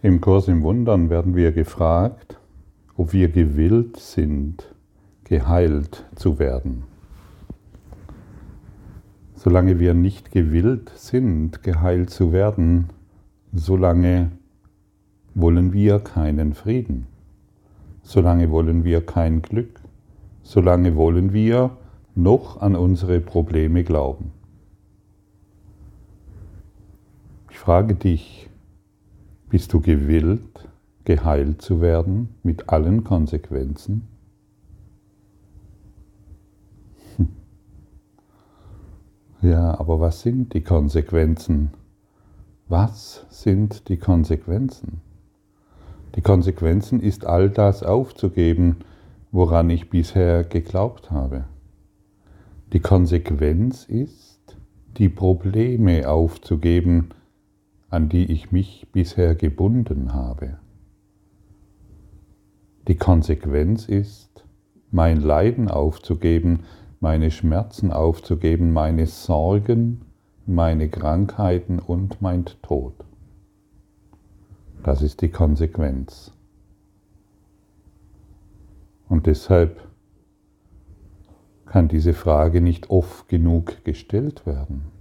Im Kurs im Wundern werden wir gefragt, ob wir gewillt sind, geheilt zu werden. Solange wir nicht gewillt sind, geheilt zu werden, solange wollen wir keinen Frieden, solange wollen wir kein Glück, solange wollen wir noch an unsere Probleme glauben. Ich frage dich, bist du gewillt, geheilt zu werden mit allen Konsequenzen? Hm. Ja, aber was sind die Konsequenzen? Was sind die Konsequenzen? Die Konsequenzen ist all das aufzugeben, woran ich bisher geglaubt habe. Die Konsequenz ist, die Probleme aufzugeben, an die ich mich bisher gebunden habe. Die Konsequenz ist, mein Leiden aufzugeben, meine Schmerzen aufzugeben, meine Sorgen, meine Krankheiten und mein Tod. Das ist die Konsequenz. Und deshalb kann diese Frage nicht oft genug gestellt werden.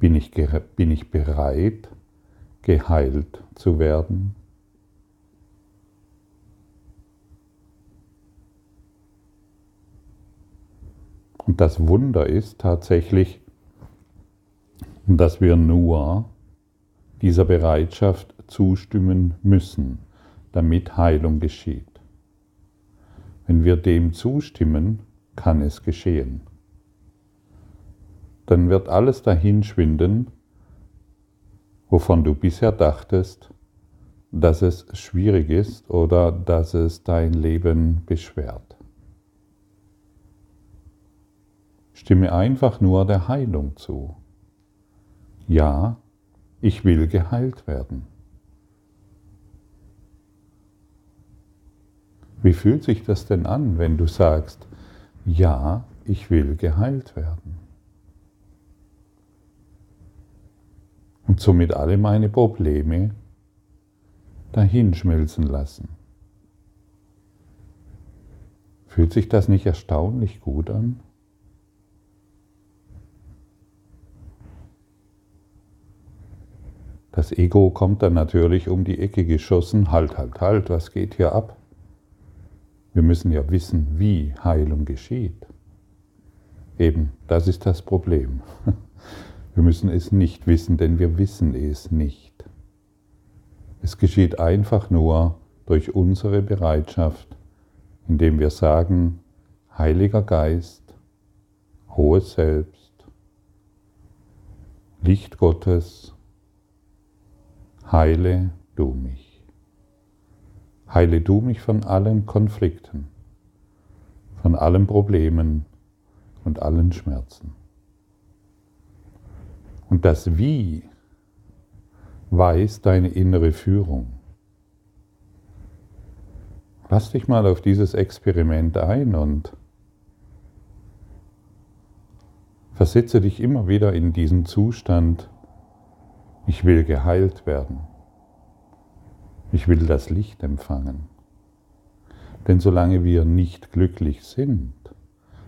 Bin ich, bin ich bereit, geheilt zu werden? Und das Wunder ist tatsächlich, dass wir nur dieser Bereitschaft zustimmen müssen, damit Heilung geschieht. Wenn wir dem zustimmen, kann es geschehen dann wird alles dahinschwinden, wovon du bisher dachtest, dass es schwierig ist oder dass es dein Leben beschwert. Stimme einfach nur der Heilung zu. Ja, ich will geheilt werden. Wie fühlt sich das denn an, wenn du sagst, ja, ich will geheilt werden? Und somit alle meine Probleme dahinschmelzen lassen. Fühlt sich das nicht erstaunlich gut an? Das Ego kommt dann natürlich um die Ecke geschossen, halt, halt, halt, was geht hier ab? Wir müssen ja wissen, wie Heilung geschieht. Eben, das ist das Problem. Wir müssen es nicht wissen, denn wir wissen es nicht. Es geschieht einfach nur durch unsere Bereitschaft, indem wir sagen, Heiliger Geist, hohes Selbst, Licht Gottes, heile du mich. Heile du mich von allen Konflikten, von allen Problemen und allen Schmerzen. Und das Wie weiß deine innere Führung. Lass dich mal auf dieses Experiment ein und versetze dich immer wieder in diesen Zustand, ich will geheilt werden. Ich will das Licht empfangen. Denn solange wir nicht glücklich sind,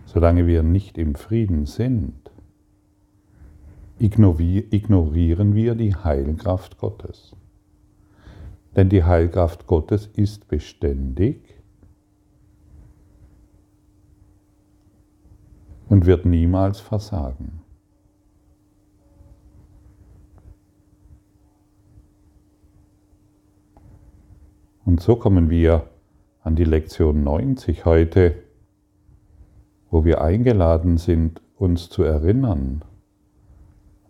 solange wir nicht im Frieden sind, ignorieren wir die Heilkraft Gottes. Denn die Heilkraft Gottes ist beständig und wird niemals versagen. Und so kommen wir an die Lektion 90 heute, wo wir eingeladen sind, uns zu erinnern,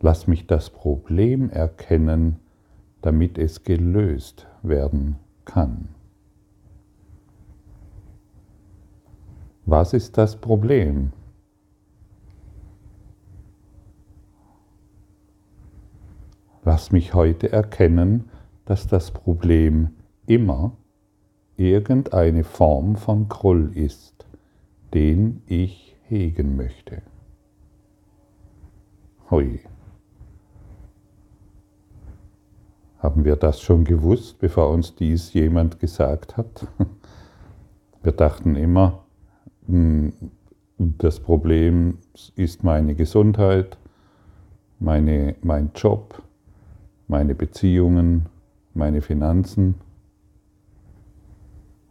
Lass mich das Problem erkennen, damit es gelöst werden kann. Was ist das Problem? Lass mich heute erkennen, dass das Problem immer irgendeine Form von Groll ist, den ich hegen möchte. Hui. Haben wir das schon gewusst, bevor uns dies jemand gesagt hat? Wir dachten immer, hm, das Problem ist meine Gesundheit, meine, mein Job, meine Beziehungen, meine Finanzen.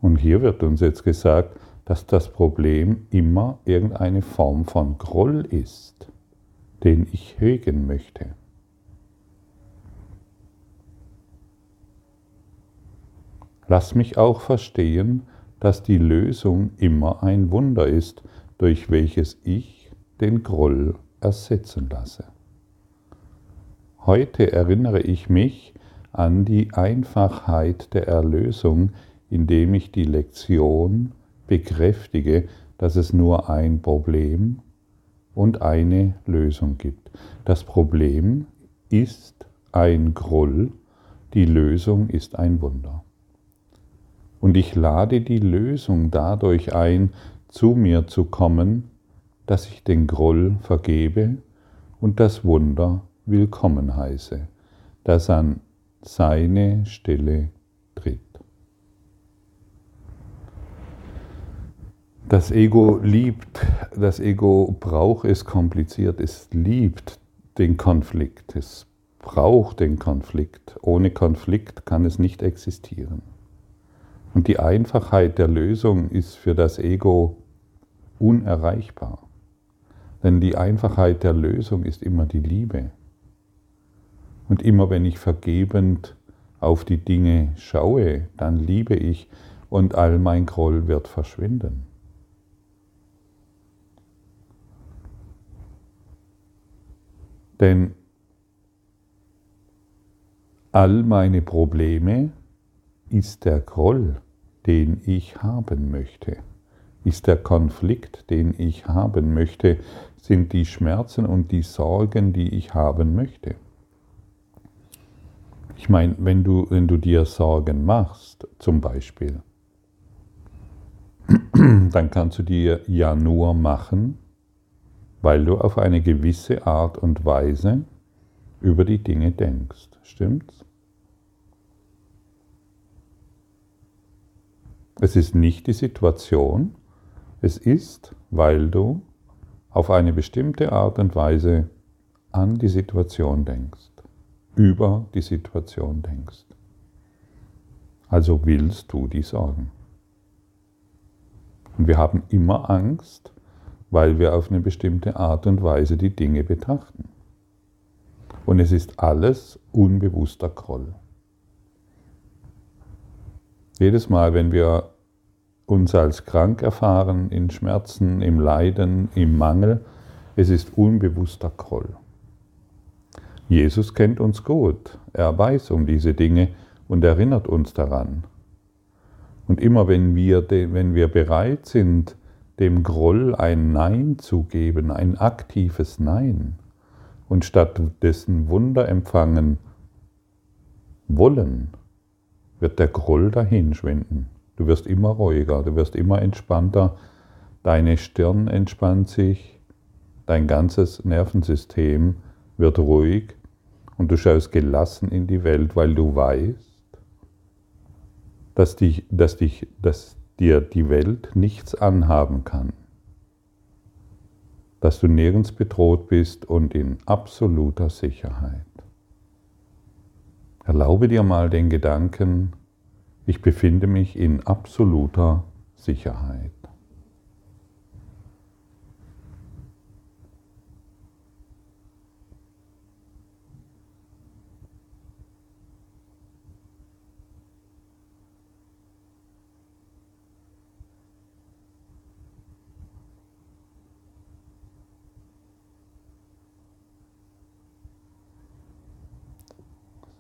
Und hier wird uns jetzt gesagt, dass das Problem immer irgendeine Form von Groll ist, den ich hegen möchte. Lass mich auch verstehen, dass die Lösung immer ein Wunder ist, durch welches ich den Groll ersetzen lasse. Heute erinnere ich mich an die Einfachheit der Erlösung, indem ich die Lektion bekräftige, dass es nur ein Problem und eine Lösung gibt. Das Problem ist ein Groll, die Lösung ist ein Wunder. Und ich lade die Lösung dadurch ein, zu mir zu kommen, dass ich den Groll vergebe und das Wunder willkommen heiße, das an seine Stelle tritt. Das Ego liebt, das Ego braucht es kompliziert, es liebt den Konflikt, es braucht den Konflikt. Ohne Konflikt kann es nicht existieren. Und die Einfachheit der Lösung ist für das Ego unerreichbar. Denn die Einfachheit der Lösung ist immer die Liebe. Und immer wenn ich vergebend auf die Dinge schaue, dann liebe ich und all mein Groll wird verschwinden. Denn all meine Probleme ist der Groll, den ich haben möchte, ist der Konflikt, den ich haben möchte, sind die Schmerzen und die Sorgen, die ich haben möchte. Ich meine, wenn du, wenn du dir Sorgen machst, zum Beispiel, dann kannst du dir ja nur machen, weil du auf eine gewisse Art und Weise über die Dinge denkst. Stimmt's? Es ist nicht die Situation, es ist, weil du auf eine bestimmte Art und Weise an die Situation denkst, über die Situation denkst. Also willst du die Sorgen. Und wir haben immer Angst, weil wir auf eine bestimmte Art und Weise die Dinge betrachten. Und es ist alles unbewusster Groll. Jedes Mal, wenn wir uns als krank erfahren, in Schmerzen, im Leiden, im Mangel. Es ist unbewusster Groll. Jesus kennt uns gut. Er weiß um diese Dinge und erinnert uns daran. Und immer wenn wir, wenn wir bereit sind, dem Groll ein Nein zu geben, ein aktives Nein, und stattdessen Wunder empfangen wollen, wird der Groll dahin schwinden. Du wirst immer ruhiger, du wirst immer entspannter, deine Stirn entspannt sich, dein ganzes Nervensystem wird ruhig und du schaust gelassen in die Welt, weil du weißt, dass, dich, dass, dich, dass dir die Welt nichts anhaben kann, dass du nirgends bedroht bist und in absoluter Sicherheit. Erlaube dir mal den Gedanken, ich befinde mich in absoluter Sicherheit.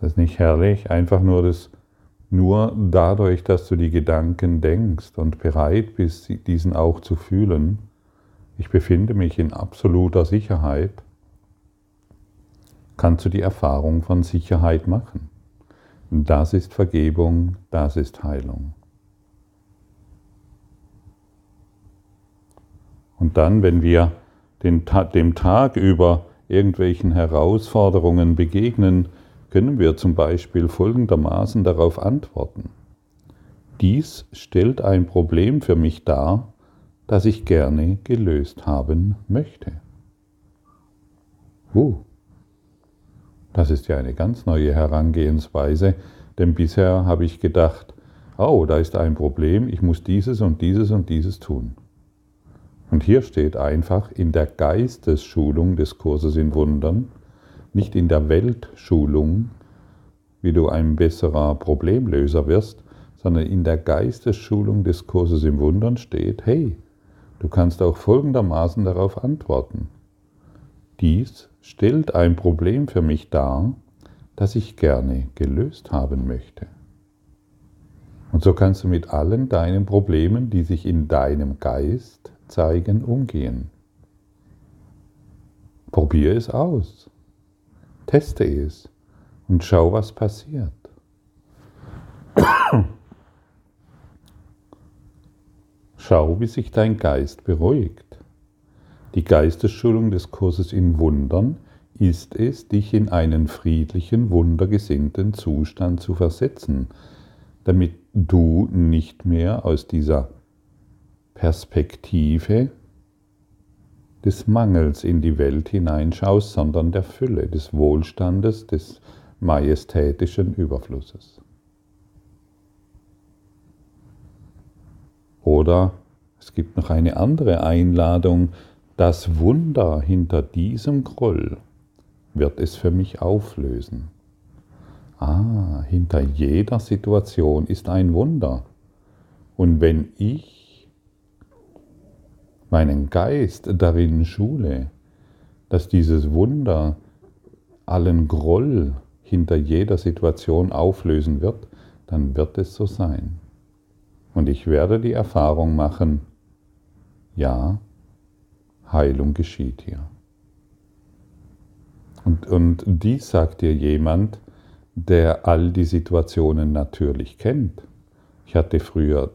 Das ist nicht herrlich, einfach nur das nur dadurch, dass du die Gedanken denkst und bereit bist, diesen auch zu fühlen, ich befinde mich in absoluter Sicherheit, kannst du die Erfahrung von Sicherheit machen. Das ist Vergebung, das ist Heilung. Und dann, wenn wir dem Tag über irgendwelchen Herausforderungen begegnen, können wir zum Beispiel folgendermaßen darauf antworten. Dies stellt ein Problem für mich dar, das ich gerne gelöst haben möchte. Uh, das ist ja eine ganz neue Herangehensweise, denn bisher habe ich gedacht, oh, da ist ein Problem, ich muss dieses und dieses und dieses tun. Und hier steht einfach in der Geistesschulung des Kurses in Wundern, nicht in der Weltschulung, wie du ein besserer Problemlöser wirst, sondern in der Geistesschulung des Kurses im Wundern steht, hey, du kannst auch folgendermaßen darauf antworten. Dies stellt ein Problem für mich dar, das ich gerne gelöst haben möchte. Und so kannst du mit allen deinen Problemen, die sich in deinem Geist zeigen, umgehen. Probier es aus. Teste es und schau, was passiert. Schau, wie sich dein Geist beruhigt. Die Geistesschulung des Kurses in Wundern ist es, dich in einen friedlichen, wundergesinnten Zustand zu versetzen, damit du nicht mehr aus dieser Perspektive des Mangels in die Welt hineinschaust, sondern der Fülle, des Wohlstandes, des majestätischen Überflusses. Oder es gibt noch eine andere Einladung, das Wunder hinter diesem Groll wird es für mich auflösen. Ah, hinter jeder Situation ist ein Wunder. Und wenn ich meinen Geist darin schule, dass dieses Wunder allen Groll hinter jeder Situation auflösen wird, dann wird es so sein. Und ich werde die Erfahrung machen, ja, Heilung geschieht hier. Und, und dies sagt dir jemand, der all die Situationen natürlich kennt. Ich hatte früher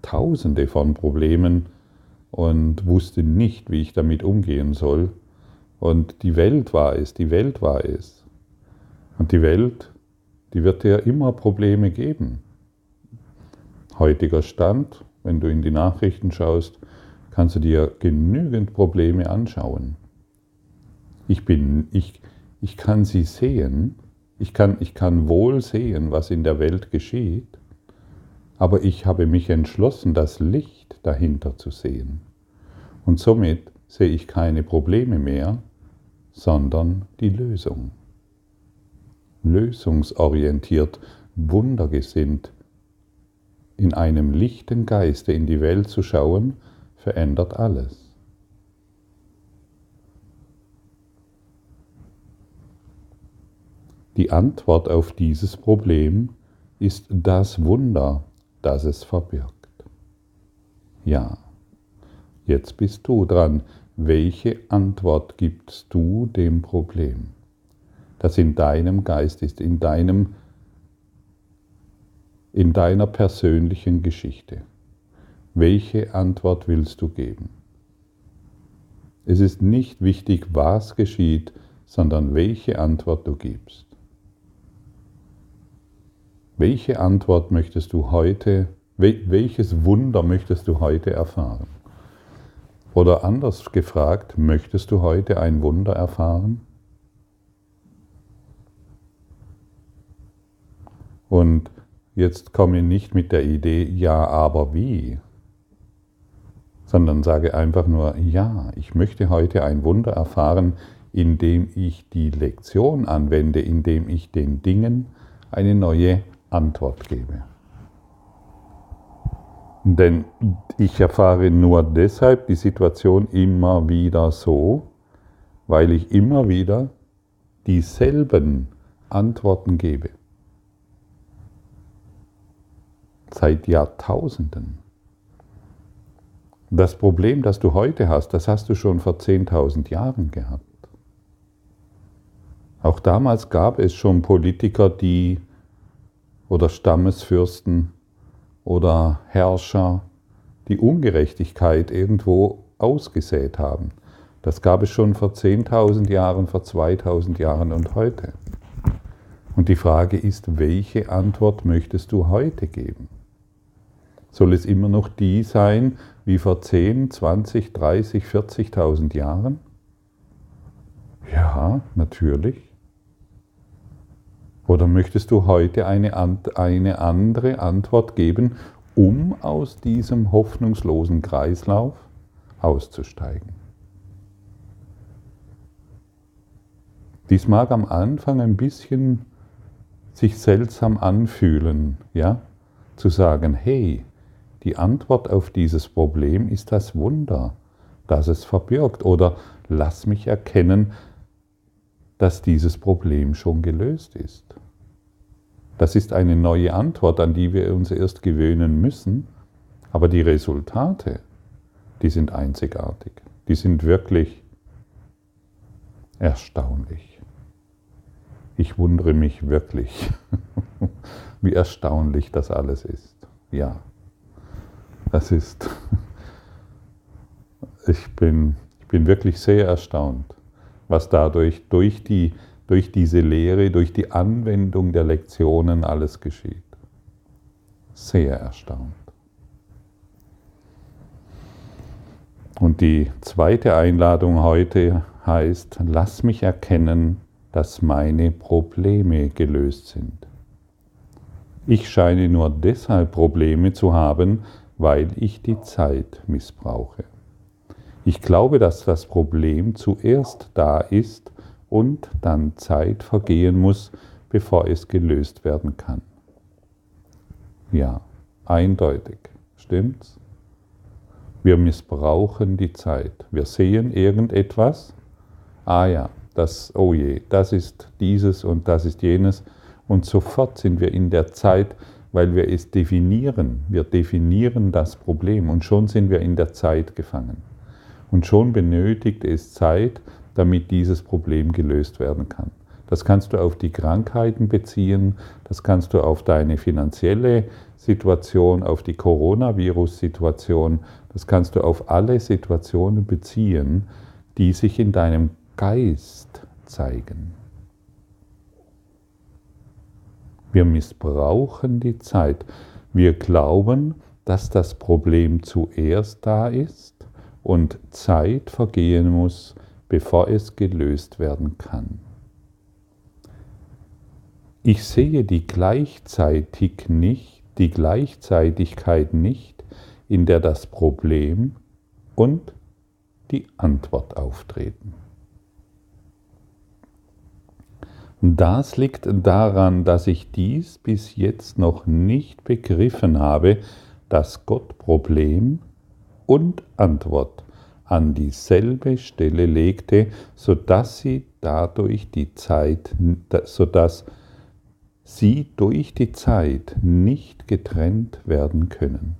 tausende von Problemen und wusste nicht, wie ich damit umgehen soll. Und die Welt war es, die Welt war es. Und die Welt, die wird dir immer Probleme geben. Heutiger Stand, wenn du in die Nachrichten schaust, kannst du dir genügend Probleme anschauen. Ich, bin, ich, ich kann sie sehen, ich kann, ich kann wohl sehen, was in der Welt geschieht, aber ich habe mich entschlossen, das Licht dahinter zu sehen. Und somit sehe ich keine Probleme mehr, sondern die Lösung. Lösungsorientiert, wundergesinnt, in einem lichten Geiste in die Welt zu schauen, verändert alles. Die Antwort auf dieses Problem ist das Wunder, das es verbirgt. Ja, jetzt bist du dran. Welche Antwort gibst du dem Problem, das in deinem Geist ist, in, deinem, in deiner persönlichen Geschichte? Welche Antwort willst du geben? Es ist nicht wichtig, was geschieht, sondern welche Antwort du gibst. Welche Antwort möchtest du heute, welches Wunder möchtest du heute erfahren? Oder anders gefragt, möchtest du heute ein Wunder erfahren? Und jetzt komme nicht mit der Idee, ja, aber wie, sondern sage einfach nur, ja, ich möchte heute ein Wunder erfahren, indem ich die Lektion anwende, indem ich den Dingen eine neue Antwort gebe. Denn ich erfahre nur deshalb die Situation immer wieder so, weil ich immer wieder dieselben Antworten gebe. Seit Jahrtausenden. Das Problem, das du heute hast, das hast du schon vor 10.000 Jahren gehabt. Auch damals gab es schon Politiker, die oder Stammesfürsten oder Herrscher, die Ungerechtigkeit irgendwo ausgesät haben. Das gab es schon vor 10.000 Jahren, vor 2.000 Jahren und heute. Und die Frage ist, welche Antwort möchtest du heute geben? Soll es immer noch die sein wie vor 10, 20, 30, 40.000 Jahren? Ja, natürlich. Oder möchtest du heute eine, eine andere Antwort geben, um aus diesem hoffnungslosen Kreislauf auszusteigen? Dies mag am Anfang ein bisschen sich seltsam anfühlen, ja, zu sagen, hey, die Antwort auf dieses Problem ist das Wunder, das es verbirgt. Oder lass mich erkennen, dass dieses Problem schon gelöst ist. Das ist eine neue Antwort, an die wir uns erst gewöhnen müssen. Aber die Resultate, die sind einzigartig. Die sind wirklich erstaunlich. Ich wundere mich wirklich, wie erstaunlich das alles ist. Ja. Das ist, ich bin, ich bin wirklich sehr erstaunt, was dadurch durch, die, durch diese Lehre, durch die Anwendung der Lektionen alles geschieht. Sehr erstaunt. Und die zweite Einladung heute heißt, lass mich erkennen, dass meine Probleme gelöst sind. Ich scheine nur deshalb Probleme zu haben, weil ich die Zeit missbrauche. Ich glaube, dass das Problem zuerst da ist und dann Zeit vergehen muss, bevor es gelöst werden kann. Ja, eindeutig. Stimmt's? Wir missbrauchen die Zeit. Wir sehen irgendetwas. Ah ja, das, oh je, das ist dieses und das ist jenes. Und sofort sind wir in der Zeit, weil wir es definieren. Wir definieren das Problem und schon sind wir in der Zeit gefangen. Und schon benötigt es Zeit, damit dieses Problem gelöst werden kann. Das kannst du auf die Krankheiten beziehen, das kannst du auf deine finanzielle Situation, auf die Coronavirus-Situation, das kannst du auf alle Situationen beziehen, die sich in deinem Geist zeigen. Wir missbrauchen die Zeit. Wir glauben, dass das Problem zuerst da ist und Zeit vergehen muss, bevor es gelöst werden kann. Ich sehe die gleichzeitig nicht, die Gleichzeitigkeit nicht, in der das Problem und die Antwort auftreten. Das liegt daran, dass ich dies bis jetzt noch nicht begriffen habe, dass Gott Problem und Antwort an dieselbe Stelle legte, sodass sie dadurch die Zeit, sodass sie durch die Zeit nicht getrennt werden können.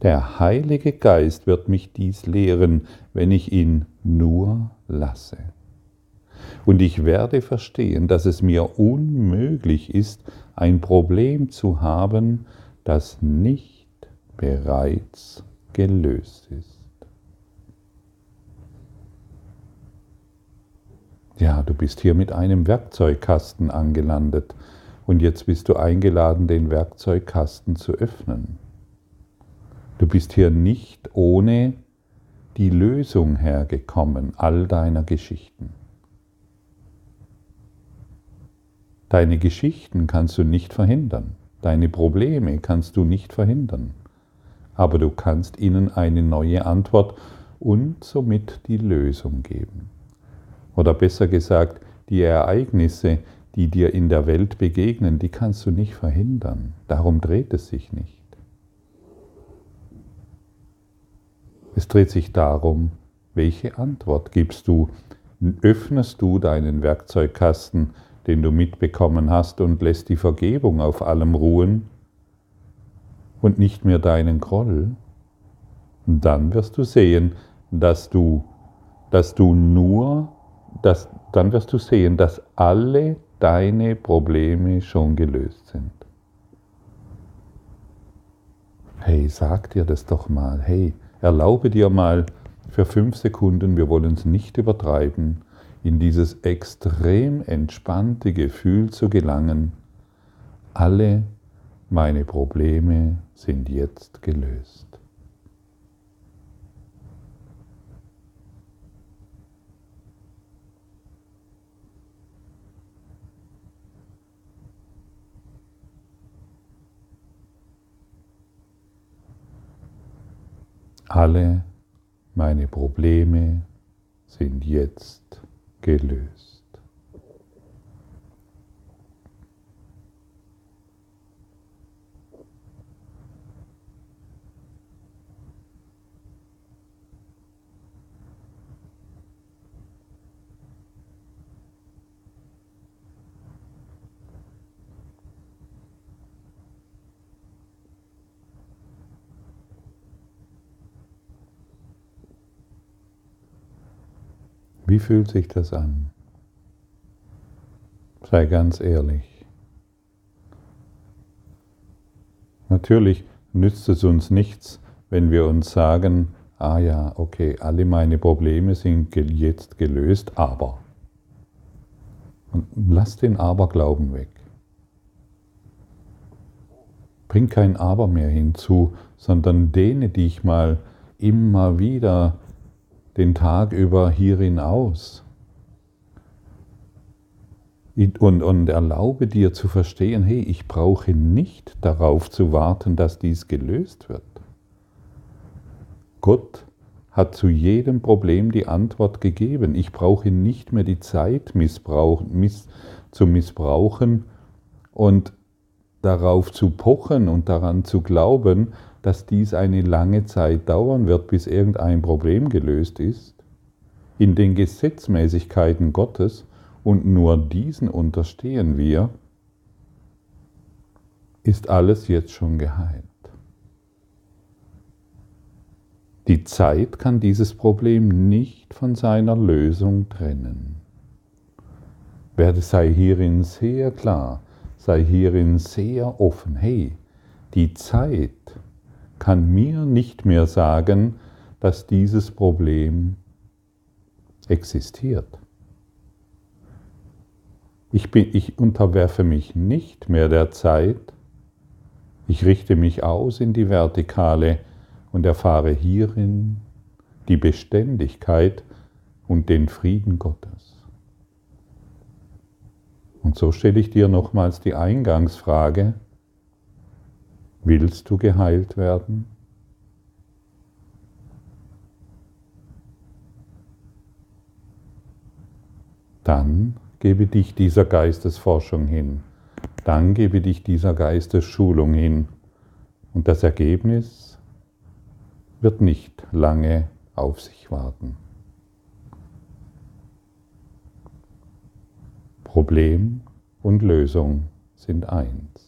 Der Heilige Geist wird mich dies lehren, wenn ich ihn nur lasse. Und ich werde verstehen, dass es mir unmöglich ist, ein Problem zu haben, das nicht bereits gelöst ist. Ja, du bist hier mit einem Werkzeugkasten angelandet und jetzt bist du eingeladen, den Werkzeugkasten zu öffnen. Du bist hier nicht ohne die Lösung hergekommen all deiner Geschichten. Deine Geschichten kannst du nicht verhindern. Deine Probleme kannst du nicht verhindern. Aber du kannst ihnen eine neue Antwort und somit die Lösung geben. Oder besser gesagt, die Ereignisse, die dir in der Welt begegnen, die kannst du nicht verhindern. Darum dreht es sich nicht. Es dreht sich darum, welche Antwort gibst du? Öffnest du deinen Werkzeugkasten den du mitbekommen hast, und lässt die Vergebung auf allem ruhen und nicht mehr deinen Groll, dann wirst du sehen, dass du, dass du nur, dass, dann wirst du sehen, dass alle deine Probleme schon gelöst sind. Hey, sag dir das doch mal. Hey, erlaube dir mal für fünf Sekunden, wir wollen es nicht übertreiben, in dieses extrem entspannte Gefühl zu gelangen, alle meine Probleme sind jetzt gelöst. Alle meine Probleme sind jetzt gelöst. Wie fühlt sich das an? Sei ganz ehrlich. Natürlich nützt es uns nichts, wenn wir uns sagen, ah ja, okay, alle meine Probleme sind jetzt gelöst, aber. Und lass den Aberglauben weg. Bring kein Aber mehr hinzu, sondern dehne dich mal immer wieder den Tag über hierin aus. Und, und erlaube dir zu verstehen, hey, ich brauche nicht darauf zu warten, dass dies gelöst wird. Gott hat zu jedem Problem die Antwort gegeben. Ich brauche nicht mehr die Zeit missbrauch, miss, zu missbrauchen und darauf zu pochen und daran zu glauben, dass dies eine lange Zeit dauern wird, bis irgendein Problem gelöst ist, in den Gesetzmäßigkeiten Gottes, und nur diesen unterstehen wir, ist alles jetzt schon geheilt. Die Zeit kann dieses Problem nicht von seiner Lösung trennen. Werde sei hierin sehr klar, sei hierin sehr offen. Hey, die Zeit kann mir nicht mehr sagen, dass dieses Problem existiert. Ich, bin, ich unterwerfe mich nicht mehr der Zeit, ich richte mich aus in die Vertikale und erfahre hierin die Beständigkeit und den Frieden Gottes. Und so stelle ich dir nochmals die Eingangsfrage, Willst du geheilt werden? Dann gebe dich dieser Geistesforschung hin. Dann gebe dich dieser Geistesschulung hin. Und das Ergebnis wird nicht lange auf sich warten. Problem und Lösung sind eins.